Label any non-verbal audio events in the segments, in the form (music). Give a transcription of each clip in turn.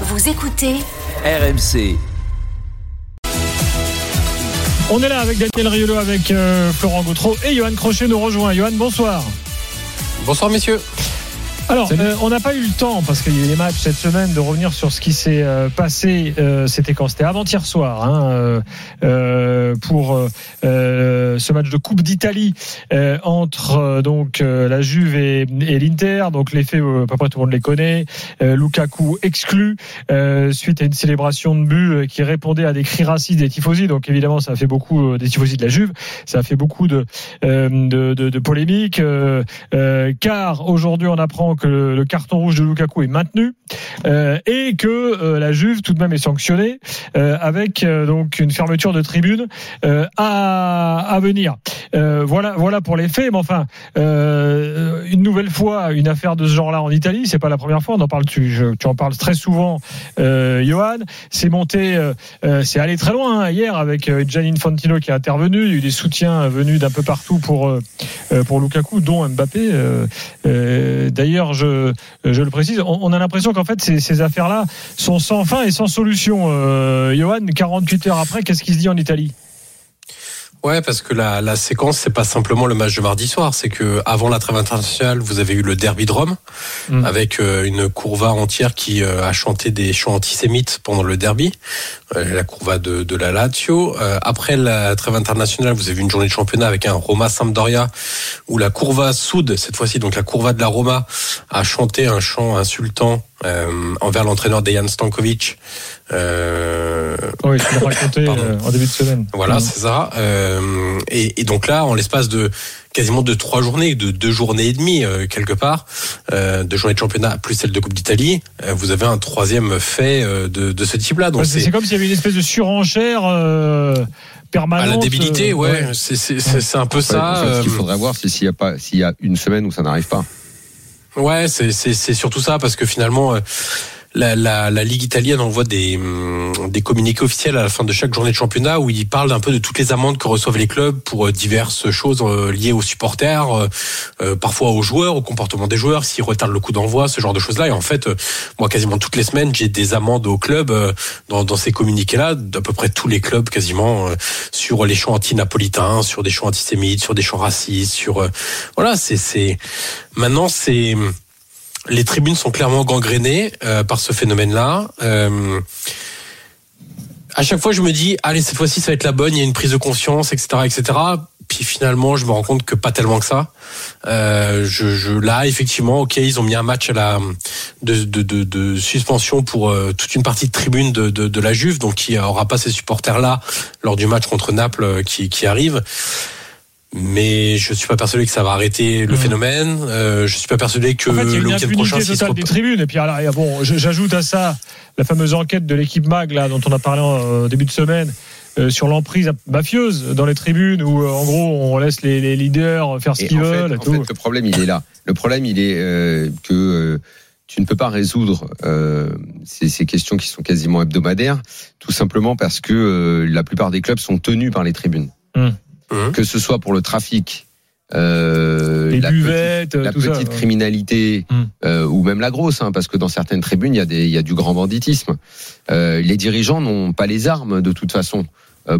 Vous écoutez RMC. On est là avec Daniel Riolo, avec euh, Florent Gautreau et Johan Crochet nous rejoint. Johan, bonsoir. Bonsoir messieurs. Alors, euh, on n'a pas eu le temps, parce qu'il y a eu des matchs cette semaine, de revenir sur ce qui s'est euh, passé. Euh, C'était quand? C'était avant-hier soir, hein, euh, euh, pour euh, ce match de Coupe d'Italie euh, entre donc euh, la Juve et, et l'Inter. Donc les faits, euh, à peu près tout le monde les connaît. Euh, Lukaku exclu euh, suite à une célébration de but qui répondait à des cris racistes des tifosi. Donc évidemment, ça a fait beaucoup euh, des tifosi de la Juve. Ça a fait beaucoup de, euh, de, de, de polémiques. euh, euh, car aujourd'hui, on apprend que le, carton rouge de Lukaku est maintenu euh, et que euh, la Juve tout de même est sanctionnée euh, avec donc une fermeture de tribune à, à venir. Euh, voilà, voilà pour les faits. Mais enfin, euh, une nouvelle fois, une affaire de ce genre-là en Italie, c'est pas la première fois. On en parle, tu, en parles très souvent, euh, Johan. C'est monté, c'est allé très loin hein, hier avec Gianni Infantino qui est intervenu. Il y a eu des soutiens venus d'un peu partout pour pour Lukaku, dont Mbappé. D'ailleurs, je je le précise, on, a l'impression qu'en fait ces, ces affaires-là sont sans fin et sans solution. Johan, 48 heures après, qu'est-ce qui se dit en Italie? Ouais, parce que la, la séquence, c'est pas simplement le match de mardi soir, c'est que avant la trêve internationale, vous avez eu le derby de Rome, Mm. avec euh, une courva entière qui euh, a chanté des chants antisémites pendant le derby, euh, la courva de, de la Lazio. Euh, après la trêve internationale, vous avez eu une journée de championnat avec un Roma Sampdoria, où la courva Sud, cette fois-ci, donc la courva de la Roma, a chanté un chant insultant euh, envers l'entraîneur Dejan Stankovic. Euh, Oui, tu l'as raconté (coughs) euh, en début de semaine. Voilà, Mm. c'est ça. Euh, et, et donc là, en l'espace de quasiment de trois journées, de deux journées et demie euh, quelque part, euh, deux journées de championnat plus celle de Coupe d'Italie, euh, vous avez un troisième fait euh, de, de ce type-là. Donc Ouais, c'est comme s'il y avait une espèce de surenchère euh, permanente. à la débilité, euh, ouais, c'est c'est c'est c'est un peu Ouais, ça. en fait, ce qu'il faudrait voir, c'est s'il y a pas, s'il y a une semaine où ça n'arrive pas. Ouais, c'est c'est c'est surtout ça parce que finalement. La, la, la Ligue italienne envoie des, hum, des communiqués officiels à la fin de chaque journée de championnat où ils parlent un peu de toutes les amendes que reçoivent les clubs pour euh, diverses choses euh, liées aux supporters, euh, euh, parfois aux joueurs, au comportement des joueurs, s'ils retardent le coup d'envoi, ce genre de choses-là. Et en fait, moi, quasiment toutes les semaines, j'ai des amendes au club euh, dans, dans ces communiqués-là, d'à peu près tous les clubs quasiment, sur les chants anti-napolitains, sur des chants antisémites, sur des chants racistes, sur... voilà, c'est... c'est Maintenant, c'est les tribunes sont clairement gangrénées euh, par ce phénomène-là. Euh, à chaque fois, je me dis, allez, cette fois-ci, ça va être la bonne. Il y a une prise de conscience, etc., etc. Puis finalement, je me rends compte que pas tellement que ça. Euh, je, je, là, effectivement, ok, ils ont mis un match à la de, de, de, de suspension pour euh, toute une partie de tribune de, de, de la Juve, donc qui aura pas ces supporters-là lors du match contre Naples euh, qui, qui arrive. Mais je suis pas persuadé que ça va arrêter le Mhm. phénomène. Euh, je suis pas persuadé que En fait, il y a le une week-end prochain, totale des tribunes. Et puis, alors, et bon, j'ajoute à ça la fameuse enquête de l'équipe MAG, là, dont on a parlé en début de semaine, euh, sur l'emprise mafieuse dans les tribunes, où, euh, en gros, on laisse les, les leaders faire ce qu'ils en fait, veulent. et en tout. fait, le problème, il est là. Le problème, il est euh, que euh, tu ne peux pas résoudre euh, ces, ces questions qui sont quasiment hebdomadaires, tout simplement parce que euh, la plupart des clubs sont tenus par les tribunes. Mhm. Que ce soit pour le trafic, euh, les la petite- buvettes, la tout ça. petite ouais. criminalité Mm. euh, ou même la grosse, hein, parce que dans certaines tribunes, il y a, des, il y a du grand banditisme. Euh, les dirigeants n'ont pas les armes de toute façon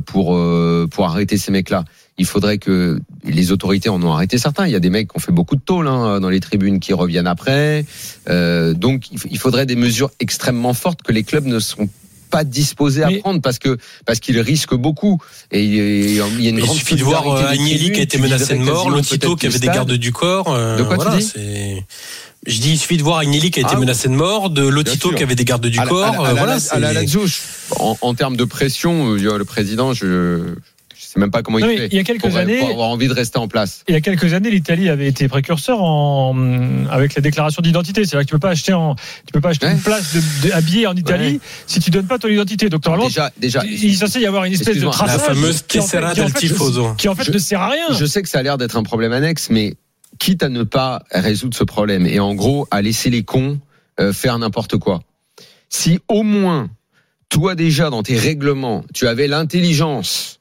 pour, euh, pour arrêter ces mecs-là. Il faudrait que les autorités en ont arrêté certains. Il y a des mecs qui ont fait beaucoup de tôle hein, dans les tribunes qui reviennent après. Euh, donc il faudrait des mesures extrêmement fortes que les clubs ne sont pas disposés à Mais- prendre parce que parce qu'ils risquent beaucoup et il y a- il une Mais il grande suffit de voir euh, Agnelli qui a été menacé de mort, Lotito qui avait des gardes du corps. euh, De quoi tu dis Je dis, il suffit de voir Agnelli qui a été Ah menacé de mort, de Lotito qui avait des gardes du à la- corps. à la- à euh, la- voilà, à la en, en termes de pression, le président, je sais même pas comment Non, il fait. il y a quelques pour, années, pour avoir envie de rester en place. Il y a quelques années, l'Italie avait été précurseur en, avec la déclaration d'identité. C'est-à-dire que tu peux pas acheter en, tu peux pas acheter Ouais. une place de, de- billets en Italie si tu donnes pas ton identité. Donc, normalement, Déjà, déjà, il est censé y avoir une espèce de traçage. la fameuse qui, en fait- tessera qui, en del fait, tifoso. qui, en fait Je- ne sert à rien. je sais que ça a l'air d'être un problème annexe, mais quitte à ne pas résoudre ce problème et en gros à laisser les cons euh, faire n'importe quoi. Si au moins toi déjà dans tes règlements, tu avais l'intelligence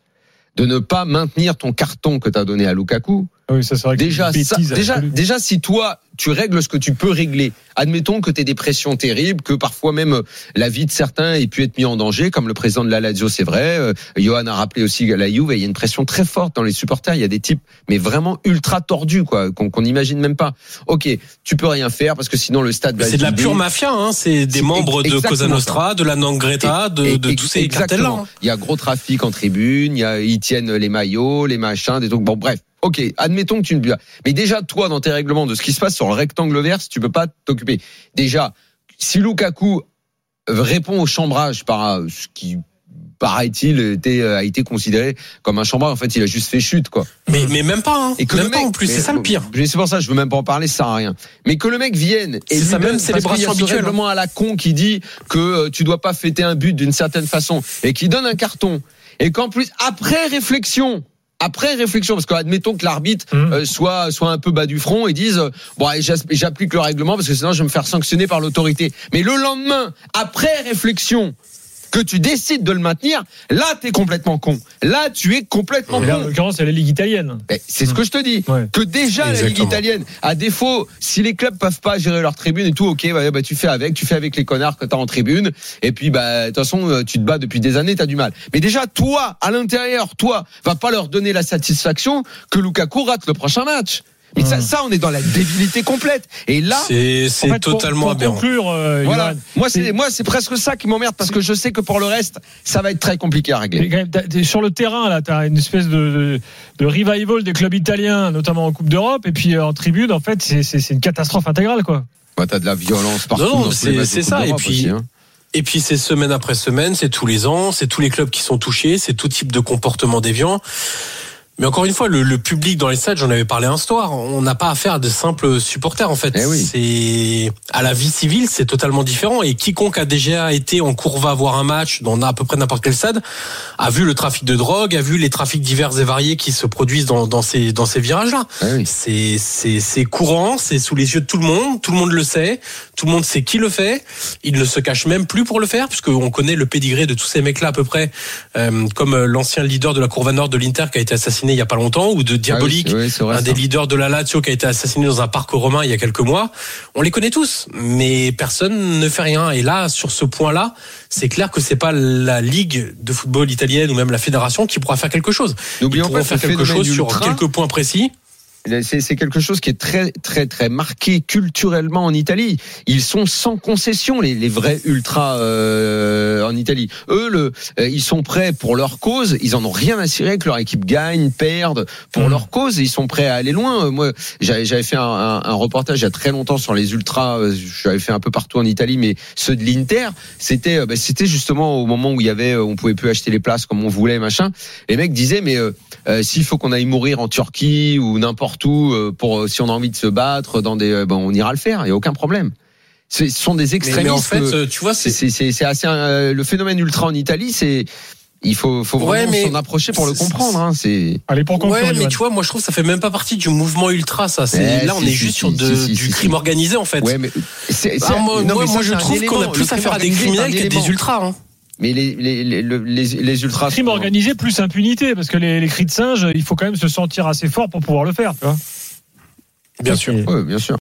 de ne pas maintenir ton carton que tu as donné à Lukaku, Oui, ça serait Déjà, ça, déjà, déjà, si toi, tu règles ce que tu peux régler. Admettons que tu aies des pressions terribles, que parfois même euh, la vie de certains ait pu être mis en danger, comme le président de la Lazio, c'est vrai. Euh, Johan a rappelé aussi la Juve, il y a une pression très forte dans les supporters. Il y a des types, mais vraiment ultra tordus, quoi, qu'on n'imagine même pas. Ok, tu peux rien faire parce que sinon le stade. C'est de la pure mafia, hein. C'est des membres de Cosa Nostra, de la Nangreta, de, de tous ces cartels-là. Hein. Il y a gros trafic en tribune. Il y a, ils tiennent les maillots, les machins, des trucs. Bon, bref. Ok, admettons que tu ne Mais déjà, toi, dans tes règlements de ce qui se passe sur le rectangle vert, tu peux pas t'occuper. Déjà, si Lukaku répond au chambrage par ce qui paraît-il était a été considéré comme un chambrage en fait il a juste fait chute quoi. Mais mais même pas hein. et que même le mec, pas en plus c'est ça le pire. c'est pour ça je veux même pas en parler ça sert à rien. Mais que le mec vienne et c'est sa même célébration habituelle règlement à la con qui dit que euh, tu dois pas fêter un but d'une certaine façon et qui donne un carton. Et qu'en plus après réflexion après réflexion, parce qu'admettons que l'arbitre mmh. euh, soit soit un peu bas du front et dise bon j'applique le règlement parce que sinon je vais me faire sanctionner par l'autorité. Mais le lendemain, après réflexion, que tu décides de le maintenir, là, tu es complètement con. Là, tu es complètement con. en l'occurrence, c'est la Ligue italienne. C'est ce que je te dis. Que déjà, la Ligue italienne, à défaut, si les clubs peuvent pas gérer leur tribune et tout, ok, bah, tu fais avec, tu fais avec les connards que tu as en tribune. Et puis, bah, de toute façon, euh, tu te bats depuis des années, tu as du mal. Mais déjà, toi, à l'intérieur, toi, va pas leur donner la satisfaction que Lukaku rate le prochain match. Mais ça, ça, on est dans la débilité complète. Et là, c'est totalement pour, pour conclure, euh, voilà. Moi, c'est moi, c'est presque ça qui m'emmerde parce que je sais que pour le reste, ça va être très compliqué à régler. Sur le terrain, là, t'as une espèce de, de, revival des clubs italiens, notamment en Coupe d'Europe, et puis euh, en tribune, en fait, c'est une catastrophe intégrale, quoi. Bah, t'as de la violence partout. Non, c'est ça. Et puis. hein. Et puis c'est semaine après semaine, c'est tous les ans, c'est tous les clubs qui sont touchés, c'est tout type de comportement déviant. Mais encore une fois, le, le, public dans les stades, j'en avais parlé un soir, on n'a pas affaire à de simples supporters en fait. Eh c'est à la vie civile, c'est totalement différent. Et quiconque a déjà été en courva voir un match dans à peu près n'importe quel stade a vu le trafic de drogue, a vu les trafics divers et variés qui se produisent dans, dans ces dans ces virages-là. Eh c'est c'est c'est courant, c'est sous les yeux de tout le monde, tout le monde le sait, tout le monde sait qui le fait. Il ne se cache même plus pour le faire, puisqu'on connaît le pédigré de tous ces mecs-là à peu près, euh, comme l'ancien leader de la courva nord de l'Inter qui a été assassiné il y a pas longtemps, ou de Diabolique, ah un des leaders de la Lazio qui a été assassiné dans un parc romain il y a quelques mois. On les connaît tous, mais personne ne fait rien. Et là, sur ce point-là, c'est clair que c'est pas la ligue de football italienne ou même la fédération qui pourra faire quelque chose. N'oublions pas faire quelque chose sur quelques points précis. C'est quelque chose qui est très très très marqué culturellement en Italie. Ils sont sans concession les, les vrais ultras euh, en Italie. Eux, le, euh, ils sont prêts pour leur cause. Ils en ont rien à cirer que leur équipe gagne, perde pour mmh. leur cause. Ils sont prêts à aller loin. Moi, j'avais fait un, un, un, reportage il y a très longtemps sur les ultras. Euh, j'avais fait un peu partout en Italie, mais ceux de l'Inter, c'était euh, bah, c'était justement au moment où il y avait, on pouvait plus acheter les places comme on voulait, machin. Les mecs disaient mais euh, s'il faut qu'on aille mourir en Turquie ou n'importe tout euh, pour euh, si on a envie de se battre dans des euh, bon on ira le faire il y a aucun problème ce sont des extrémistes mais, en fait tu vois c'est c'est assez le phénomène ultra en Italie c'est il faut, faut vraiment s'en approcher pour le comprendre. Hein, c'est. Allez pour conclure. Ouais, mais tu vois, moi je trouve que ça fait même pas partie du mouvement ultra. Ça, c'est là on est juste sur de, du crime organisé en fait. Ouais, mais bah, moi, moi, je trouve qu'on a plus affaire à des criminels que des ultras. Hein. Mais les, les, les, les, ultras. Crime organisé plus impunité, parce que les, les cris de singe, il faut quand même se sentir assez fort pour pouvoir le faire, tu vois. Bien sûr. Oui, bien sûr.